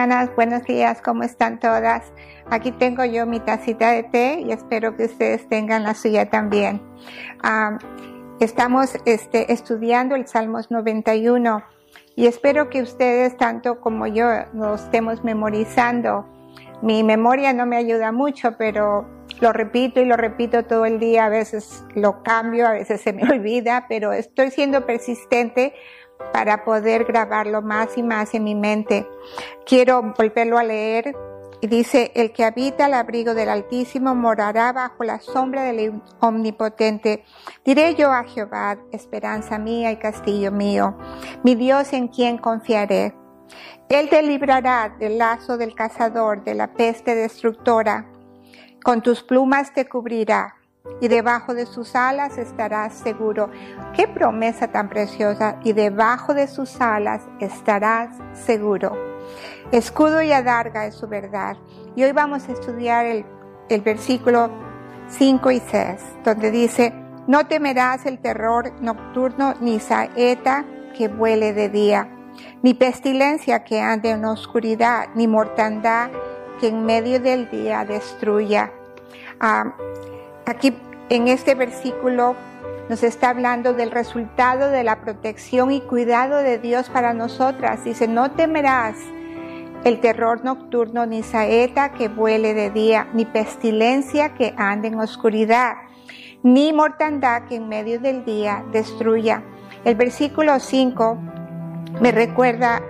Hermanas, buenos días, ¿cómo están todas? Aquí tengo yo mi tacita de té y espero que ustedes tengan la suya también. estamos este, estudiando el Salmos 91 y espero que ustedes, tanto como yo, lo estemos memorizando. Mi memoria no me ayuda mucho, pero lo repito y lo repito todo el día, a veces lo cambio, a veces se me olvida, pero estoy siendo persistente para poder grabarlo más y más en mi mente. Quiero volverlo a leer y dice, el que habita al abrigo del Altísimo morará bajo la sombra del Omnipotente. Diré yo a Jehová, esperanza mía y castillo mío, mi Dios en quien confiaré. Él te librará del lazo del cazador, de la peste destructora. Con tus plumas te cubrirá y debajo de sus alas estarás seguro. Qué promesa tan preciosa. Y debajo de sus alas estarás seguro. Escudo y adarga es su verdad. Y hoy vamos a estudiar el, el versículo 5 y 6, donde dice, no temerás el terror nocturno, ni saeta que vuele de día, ni pestilencia que ande en oscuridad, ni mortandad que en medio del día destruya. Ah, aquí en este versículo nos está hablando del resultado de la protección y cuidado de Dios para nosotras. Dice, no temerás el terror nocturno, ni saeta que vuele de día, ni pestilencia que ande en oscuridad, ni mortandad que en medio del día destruya. El versículo 5 me recuerda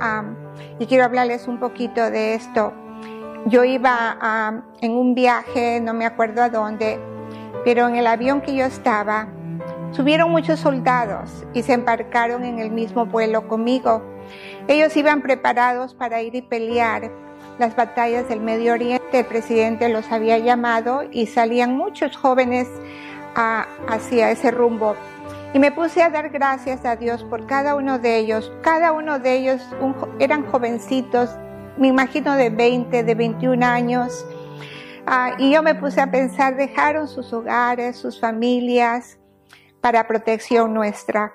y quiero hablarles un poquito de esto. Yo iba en un viaje, no me acuerdo a dónde, pero en el avión que yo estaba, subieron muchos soldados y se embarcaron en el mismo vuelo conmigo. Ellos iban preparados para ir y pelear las batallas del Medio Oriente. El presidente los había llamado y salían muchos jóvenes hacia ese rumbo. Y me puse a dar gracias a Dios por cada uno de ellos. Cada uno de ellos eran jovencitos, me imagino de 20, de 21 años Ah, y yo me puse a pensar, dejaron sus hogares, sus familias para protección nuestra.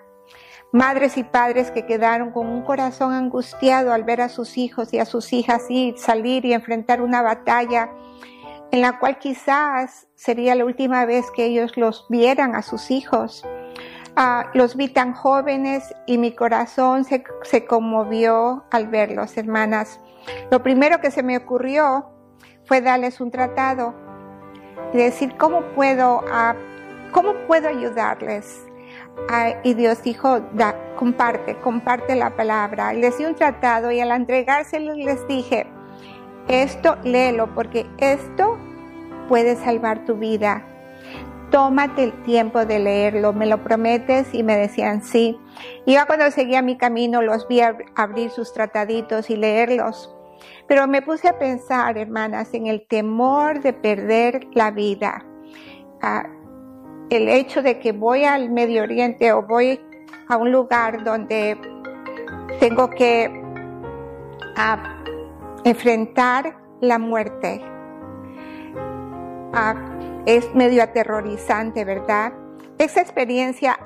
Madres y padres que quedaron con un corazón angustiado al ver a sus hijos y a sus hijas ir, salir y enfrentar una batalla en la cual quizás sería la última vez que ellos los vieran a sus hijos. Ah, los vi tan jóvenes y mi corazón se, se conmovió al verlos, hermanas. Lo primero que se me ocurrió fue darles un tratado y decir cómo puedo, cómo puedo ayudarles. Y Dios dijo, comparte, comparte la palabra. Les di un tratado y al entregárselo les dije, esto léelo porque esto puede salvar tu vida. Tómate el tiempo de leerlo, me lo prometes y me decían sí. Y ya cuando seguía mi camino los vi abrir sus trataditos y leerlos. Pero me puse a pensar, hermanas, en el temor de perder la vida. Ah, el hecho de que voy al Medio Oriente o voy a un lugar donde tengo que ah, enfrentar la muerte. Ah, es medio aterrorizante, ¿verdad? Esa experiencia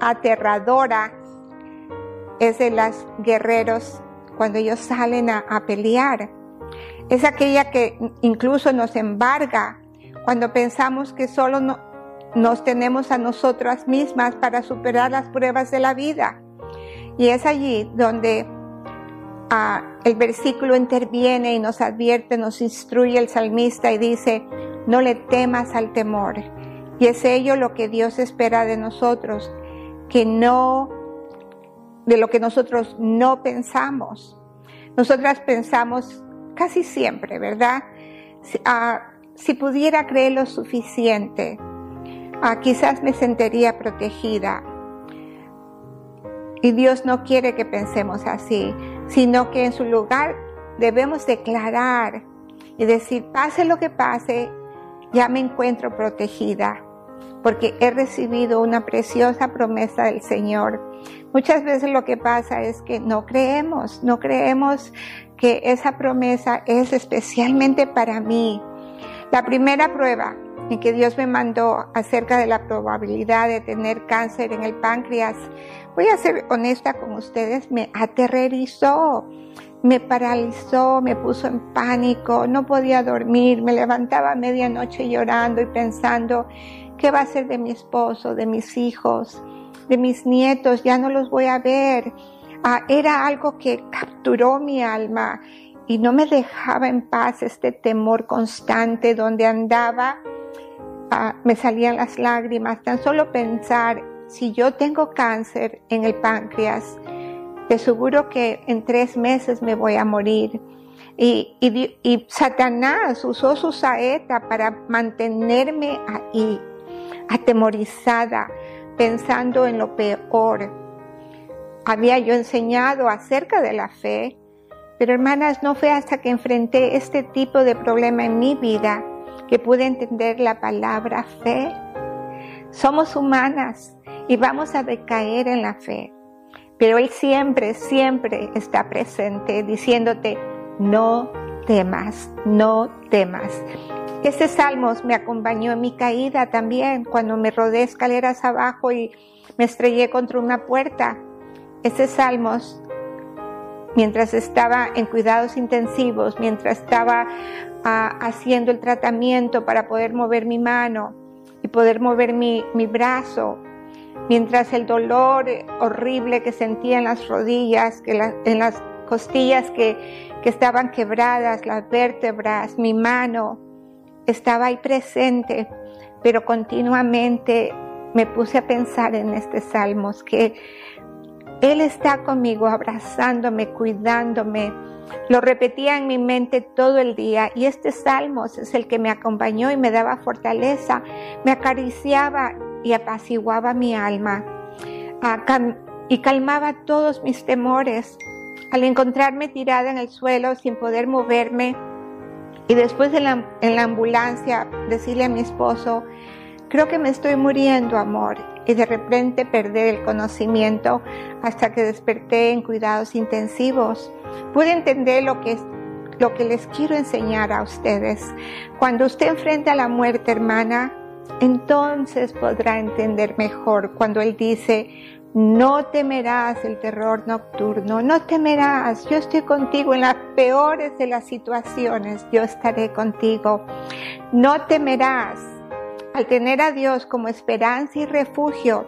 aterradora es de los guerreros cuando ellos salen a, pelear. Es aquella que incluso nos embarga cuando pensamos que solo nos tenemos a nosotras mismas para superar las pruebas de la vida. Y es allí donde ah, el versículo interviene y nos advierte, nos instruye el salmista y dice, no le temas al temor. Y es ello lo que Dios espera de nosotros, que no de lo que nosotros no pensamos. Nosotras pensamos casi siempre, ¿verdad? Si, ah, pudiera creer lo suficiente, ah, quizás me sentiría protegida. Y Dios no quiere que pensemos así, sino que en su lugar debemos declarar y decir, pase lo que pase, ya me encuentro protegida, porque he recibido una preciosa promesa del Señor Muchas veces lo que pasa es que no creemos, no creemos que esa promesa es especialmente para mí. La primera prueba en que Dios me mandó acerca de la probabilidad de tener cáncer en el páncreas, voy a ser honesta con ustedes, me aterrorizó, me paralizó, me puso en pánico, no podía dormir, me levantaba a medianoche llorando y pensando, ¿qué va a ser de mi esposo, de mis hijos, de mis nietos? Ya no los voy a ver. Ah, era algo que capturó mi alma y no me dejaba en paz este temor constante donde andaba. Ah, me salían las lágrimas, tan solo pensar, si yo tengo cáncer en el páncreas, de seguro que en tres meses me voy a morir. Y, Satanás usó su saeta para mantenerme ahí, atemorizada, pensando en lo peor. Había yo enseñado acerca de la fe, pero hermanas, no fue hasta que enfrenté este tipo de problema en mi vida que pude entender la palabra fe. Somos humanas y vamos a decaer en la fe, pero Él siempre, siempre está presente diciéndote, no temas, no temas. Este salmos me acompañó en mi caída también, cuando me rodé escaleras abajo y me estrellé contra una puerta. Este salmos mientras estaba en cuidados intensivos, mientras estaba ah, haciendo el tratamiento para poder mover mi mano y poder mover mi, brazo, mientras el dolor horrible que sentía en las rodillas, que en las costillas que, que estaban quebradas, las vértebras, mi mano, estaba ahí presente, pero continuamente me puse a pensar en este salmos que él está conmigo, abrazándome, cuidándome. Lo repetía en mi mente todo el día y este salmos es el que me acompañó y me daba fortaleza, me acariciaba y apaciguaba mi alma y calmaba todos mis temores. Al encontrarme tirada en el suelo sin poder moverme y después en la ambulancia decirle a mi esposo, creo que me estoy muriendo, amor y de repente perder el conocimiento hasta que desperté en cuidados intensivos. Pude entender lo que, lo que les quiero enseñar a ustedes. Cuando usted enfrenta la muerte, hermana, entonces podrá entender mejor cuando Él dice, no temerás el terror nocturno, no temerás, yo estoy contigo en las peores de las situaciones, yo estaré contigo. No temerás al tener a Dios como esperanza y refugio,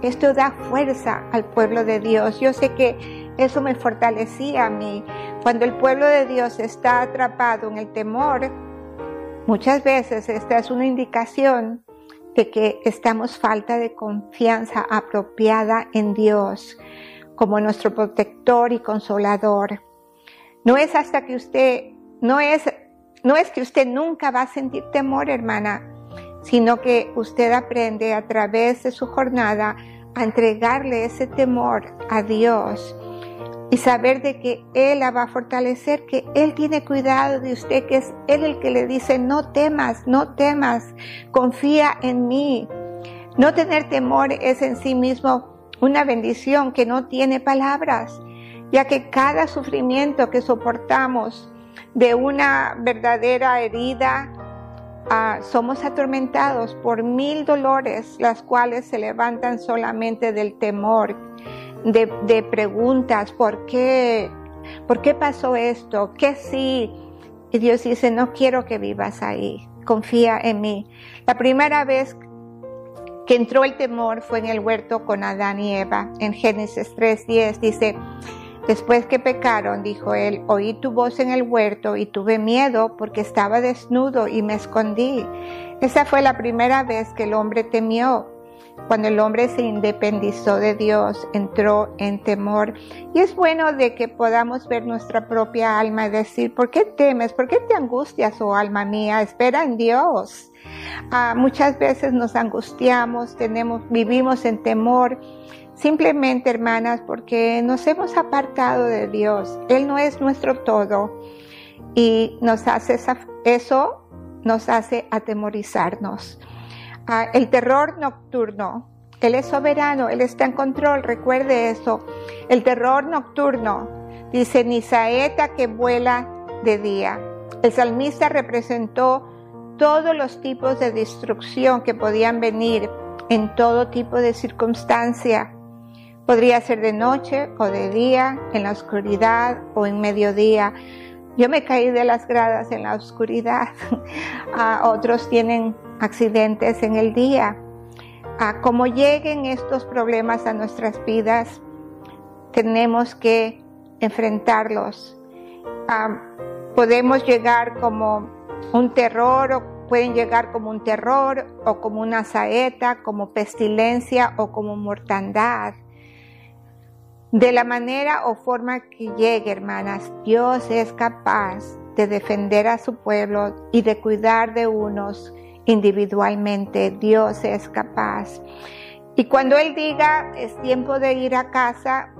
esto da fuerza al pueblo de Dios. Yo sé que eso me fortalecía a mí. Cuando el pueblo de Dios está atrapado en el temor, muchas veces esta es una indicación de que estamos falta de confianza apropiada en Dios como nuestro protector y consolador. No es hasta que usted, no es, no es que usted nunca va a sentir temor, hermana sino que usted aprende a través de su jornada a entregarle ese temor a Dios y saber de que Él la va a fortalecer, que Él tiene cuidado de usted, que es Él el que le dice, no temas, no temas, confía en mí. No tener temor es en sí mismo una bendición que no tiene palabras, ya que cada sufrimiento que soportamos de una verdadera herida, Ah, somos atormentados por mil dolores, las cuales se levantan solamente del temor, de, preguntas, ¿por qué? ¿Por qué pasó esto? ¿Qué sí? Y Dios dice, no quiero que vivas ahí, confía en mí. La primera vez que entró el temor fue en el huerto con Adán y Eva. En Génesis 3.10 dice, Después que pecaron, dijo él, oí tu voz en el huerto y tuve miedo porque estaba desnudo y me escondí. Esa fue la primera vez que el hombre temió. Cuando el hombre se independizó de Dios, entró en temor. Y es bueno de que podamos ver nuestra propia alma y decir, ¿por qué temes? ¿Por qué te angustias, oh alma mía? Espera en Dios. Ah, muchas veces nos angustiamos, tenemos, vivimos en temor Simplemente, hermanas, porque nos hemos apartado de Dios. Él no es nuestro todo. Y nos hace eso, nos hace atemorizarnos. Ah, el terror nocturno. Él es soberano, Él está en control, recuerde eso. El terror nocturno, dice, ni saeta que vuela de día. El salmista representó todos los tipos de destrucción que podían venir en todo tipo de circunstancia. Podría ser de noche o de día, en la oscuridad o en mediodía. Yo me caí de las gradas en la oscuridad. otros tienen accidentes en el día. como lleguen estos problemas a nuestras vidas, tenemos que enfrentarlos. podemos llegar como un terror o pueden llegar como un terror o como una saeta, como pestilencia o como mortandad. De la manera o forma que llegue, hermanas, Dios es capaz de defender a su pueblo y de cuidar de unos individualmente. Dios es capaz. Y cuando Él diga es tiempo de ir a casa,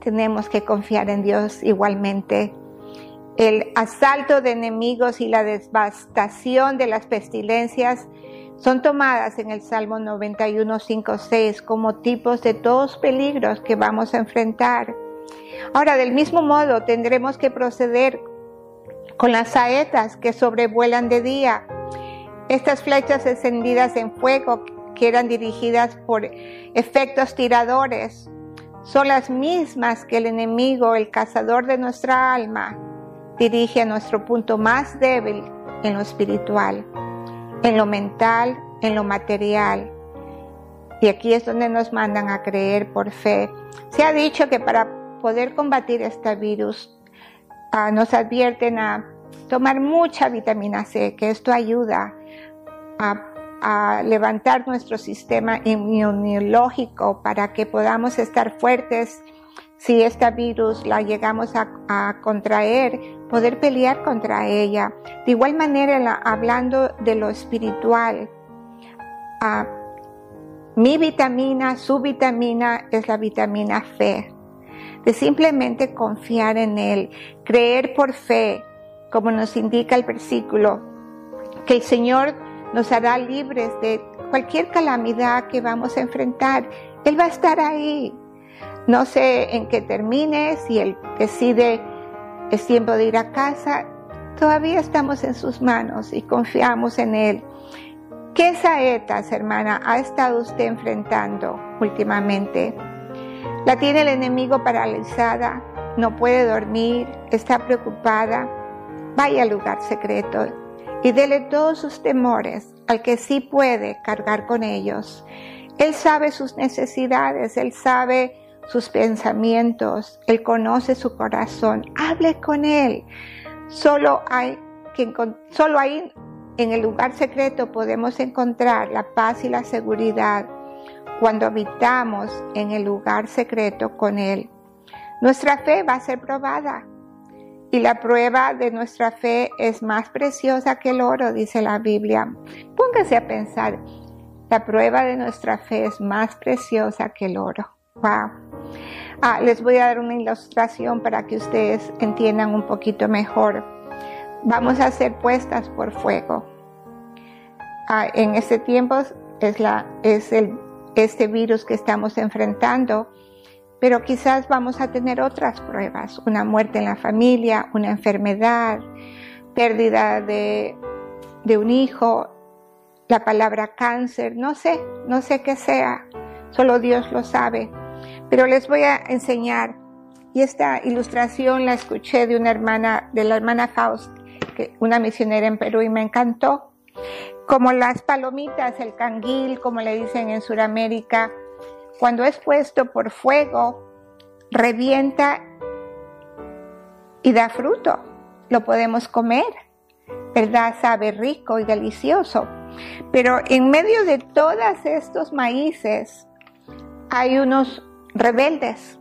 tenemos que confiar en Dios igualmente. El asalto de enemigos y la devastación de las pestilencias son tomadas en el Salmo 91, 5, 6 como tipos de todos peligros que vamos a enfrentar. Ahora, del mismo modo, tendremos que proceder con las saetas que sobrevuelan de día. Estas flechas encendidas en fuego que eran dirigidas por efectos tiradores son las mismas que el enemigo, el cazador de nuestra alma, dirige a nuestro punto más débil en lo espiritual en lo mental, en lo material. Y aquí es donde nos mandan a creer por fe. Se ha dicho que para poder combatir este virus ah, nos advierten a tomar mucha vitamina C, que esto ayuda a, levantar nuestro sistema inmunológico para que podamos estar fuertes si este virus la llegamos a, contraer, poder pelear contra ella. De igual manera, hablando de lo espiritual, mi vitamina, su vitamina es la vitamina fe. De simplemente confiar en Él, creer por fe, como nos indica el versículo, que el Señor nos hará libres de cualquier calamidad que vamos a enfrentar. Él va a estar ahí. No sé en qué termine, si él decide es tiempo de ir a casa, todavía estamos en sus manos y confiamos en él. ¿Qué saetas, hermana, ha estado usted enfrentando últimamente? La tiene el enemigo paralizada, no puede dormir, está preocupada. Vaya al lugar secreto y dele todos sus temores al que sí puede cargar con ellos. Él sabe sus necesidades, él sabe sus pensamientos, Él conoce su corazón, hable con Él. Solo hay solo ahí en el lugar secreto podemos encontrar la paz y la seguridad cuando habitamos en el lugar secreto con Él. Nuestra fe va a ser probada y la prueba de nuestra fe es más preciosa que el oro, dice la Biblia. Póngase a pensar, la prueba de nuestra fe es más preciosa que el oro. Wow. Ah, les voy a dar una ilustración para que ustedes entiendan un poquito mejor. Vamos a ser puestas por fuego. Ah, en este tiempo es, la, es el, este virus que estamos enfrentando, pero quizás vamos a tener otras pruebas, una muerte en la familia, una enfermedad, pérdida de, un hijo, la palabra cáncer, no sé, no sé qué sea, solo Dios lo sabe. Pero les voy a enseñar, y esta ilustración la escuché de una hermana, de la hermana Faust, que, una misionera en Perú, y me encantó. Como las palomitas, el canguil, como le dicen en Sudamérica, cuando es puesto por fuego, revienta y da fruto. Lo podemos comer, ¿verdad? Sabe rico y delicioso. Pero en medio de todos estos maíces hay unos rebeldes,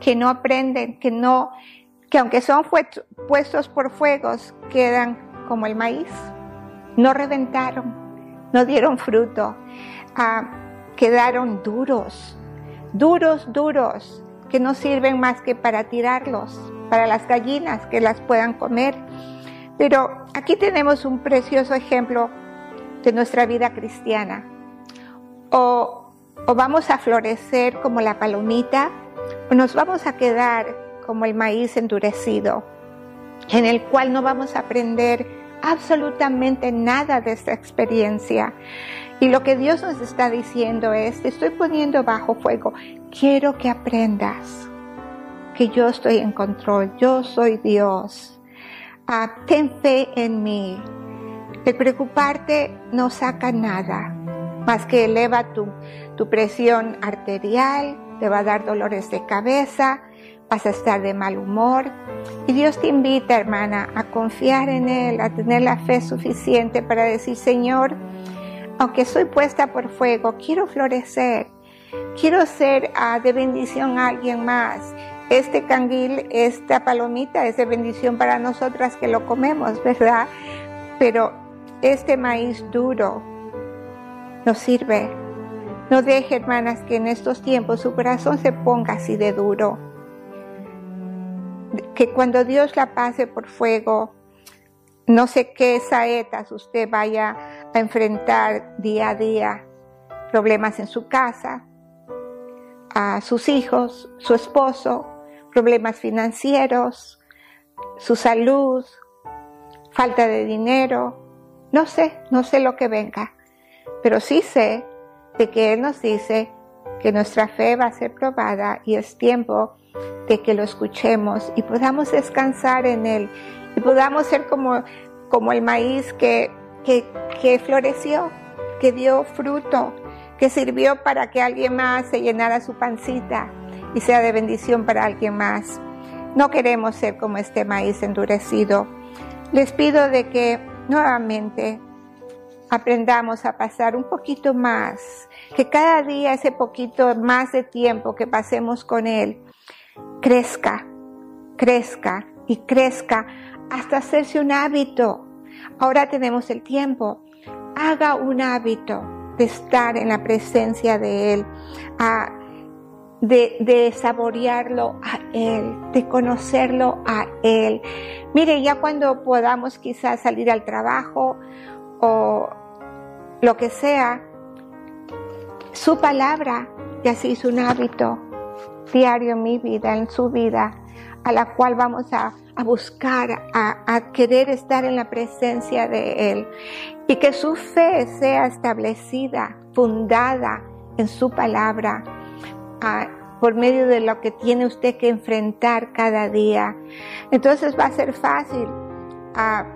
que no aprenden, que no, que aunque son puestos por fuegos, quedan como el maíz. No reventaron, no dieron fruto, ah, quedaron duros, duros, duros, que no sirven más que para tirarlos, para las gallinas que las puedan comer. Pero aquí tenemos un precioso ejemplo de nuestra vida cristiana. O o vamos a florecer como la palomita o nos vamos a quedar como el maíz endurecido, en el cual no vamos a aprender absolutamente nada de esta experiencia. Y lo que Dios nos está diciendo es, te estoy poniendo bajo fuego, quiero que aprendas que yo estoy en control, yo soy Dios. Ah, ten fe en mí. El preocuparte no saca nada, más que eleva tu, tu presión arterial, te va a dar dolores de cabeza, vas a estar de mal humor. Y Dios te invita, hermana, a confiar en Él, a tener la fe suficiente para decir, Señor, aunque soy puesta por fuego, quiero florecer, quiero ser ah, de bendición a alguien más. Este canguil, esta palomita es de bendición para nosotras que lo comemos, ¿verdad? Pero este maíz duro nos sirve. No deje, hermanas, que en estos tiempos su corazón se ponga así de duro. Que cuando Dios la pase por fuego, no sé qué saetas usted vaya a enfrentar día a día, problemas en su casa, a sus hijos, su esposo, problemas financieros, su salud, falta de dinero, no sé, no sé lo que venga, pero sí sé de que Él nos dice que nuestra fe va a ser probada y es tiempo de que lo escuchemos y podamos descansar en Él y podamos ser como, como el maíz que, que, que floreció, que dio fruto, que sirvió para que alguien más se llenara su pancita y sea de bendición para alguien más. No queremos ser como este maíz endurecido. Les pido de que nuevamente aprendamos a pasar un poquito más, que cada día ese poquito más de tiempo que pasemos con Él crezca, crezca y crezca hasta hacerse un hábito. Ahora tenemos el tiempo. Haga un hábito de estar en la presencia de Él, de, de, saborearlo a Él, de conocerlo a Él. Mire, ya cuando podamos quizás salir al trabajo o lo que sea, su palabra ya se hizo un hábito diario en mi vida, en su vida, a la cual vamos a a buscar, a, querer estar en la presencia de Él y que su fe sea establecida, fundada en su palabra, por medio de lo que tiene usted que enfrentar cada día. Entonces va a ser fácil a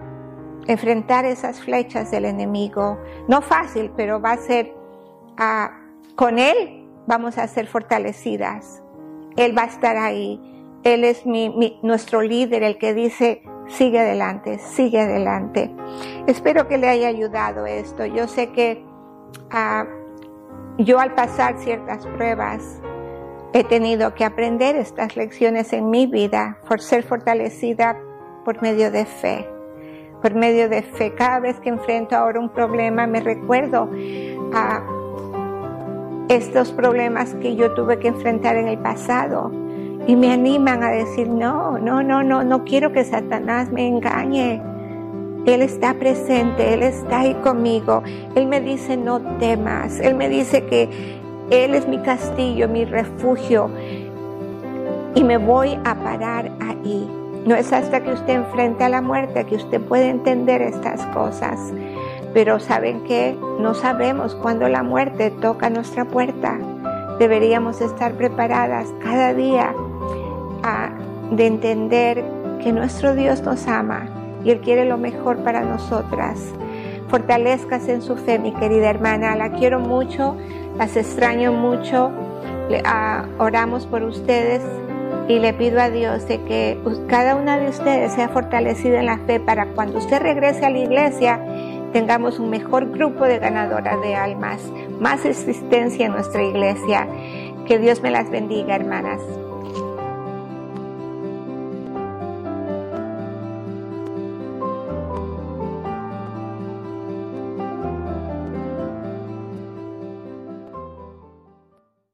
enfrentar esas flechas del enemigo. No fácil, pero va a ser con Él vamos a ser fortalecidas. Él va a estar ahí él es mi, nuestro líder, el que dice, sigue adelante, sigue adelante. Espero que le haya ayudado esto. Yo sé que ah, yo al pasar ciertas pruebas he tenido que aprender estas lecciones en mi vida por ser fortalecida por medio de fe. Por medio de fe. Cada vez que enfrento ahora un problema me recuerdo a estos problemas que yo tuve que enfrentar en el pasado y me animan a decir, no, no, no, no, no quiero que Satanás me engañe. Él está presente, Él está ahí conmigo. Él me dice, no temas. Él me dice que Él es mi castillo, mi refugio. Y me voy a parar ahí. No es hasta que usted enfrenta a la muerte que usted puede entender estas cosas. Pero ¿saben qué? No sabemos cuándo la muerte toca nuestra puerta. Deberíamos estar preparadas cada día de entender que nuestro Dios nos ama y Él quiere lo mejor para nosotras. Fortalezcas en su fe, mi querida hermana. La quiero mucho, las extraño mucho. oramos por ustedes y le pido a Dios de que cada una de ustedes sea fortalecida en la fe para cuando usted regrese a la iglesia tengamos un mejor grupo de ganadoras de almas, más existencia en nuestra iglesia. Que Dios me las bendiga, hermanas.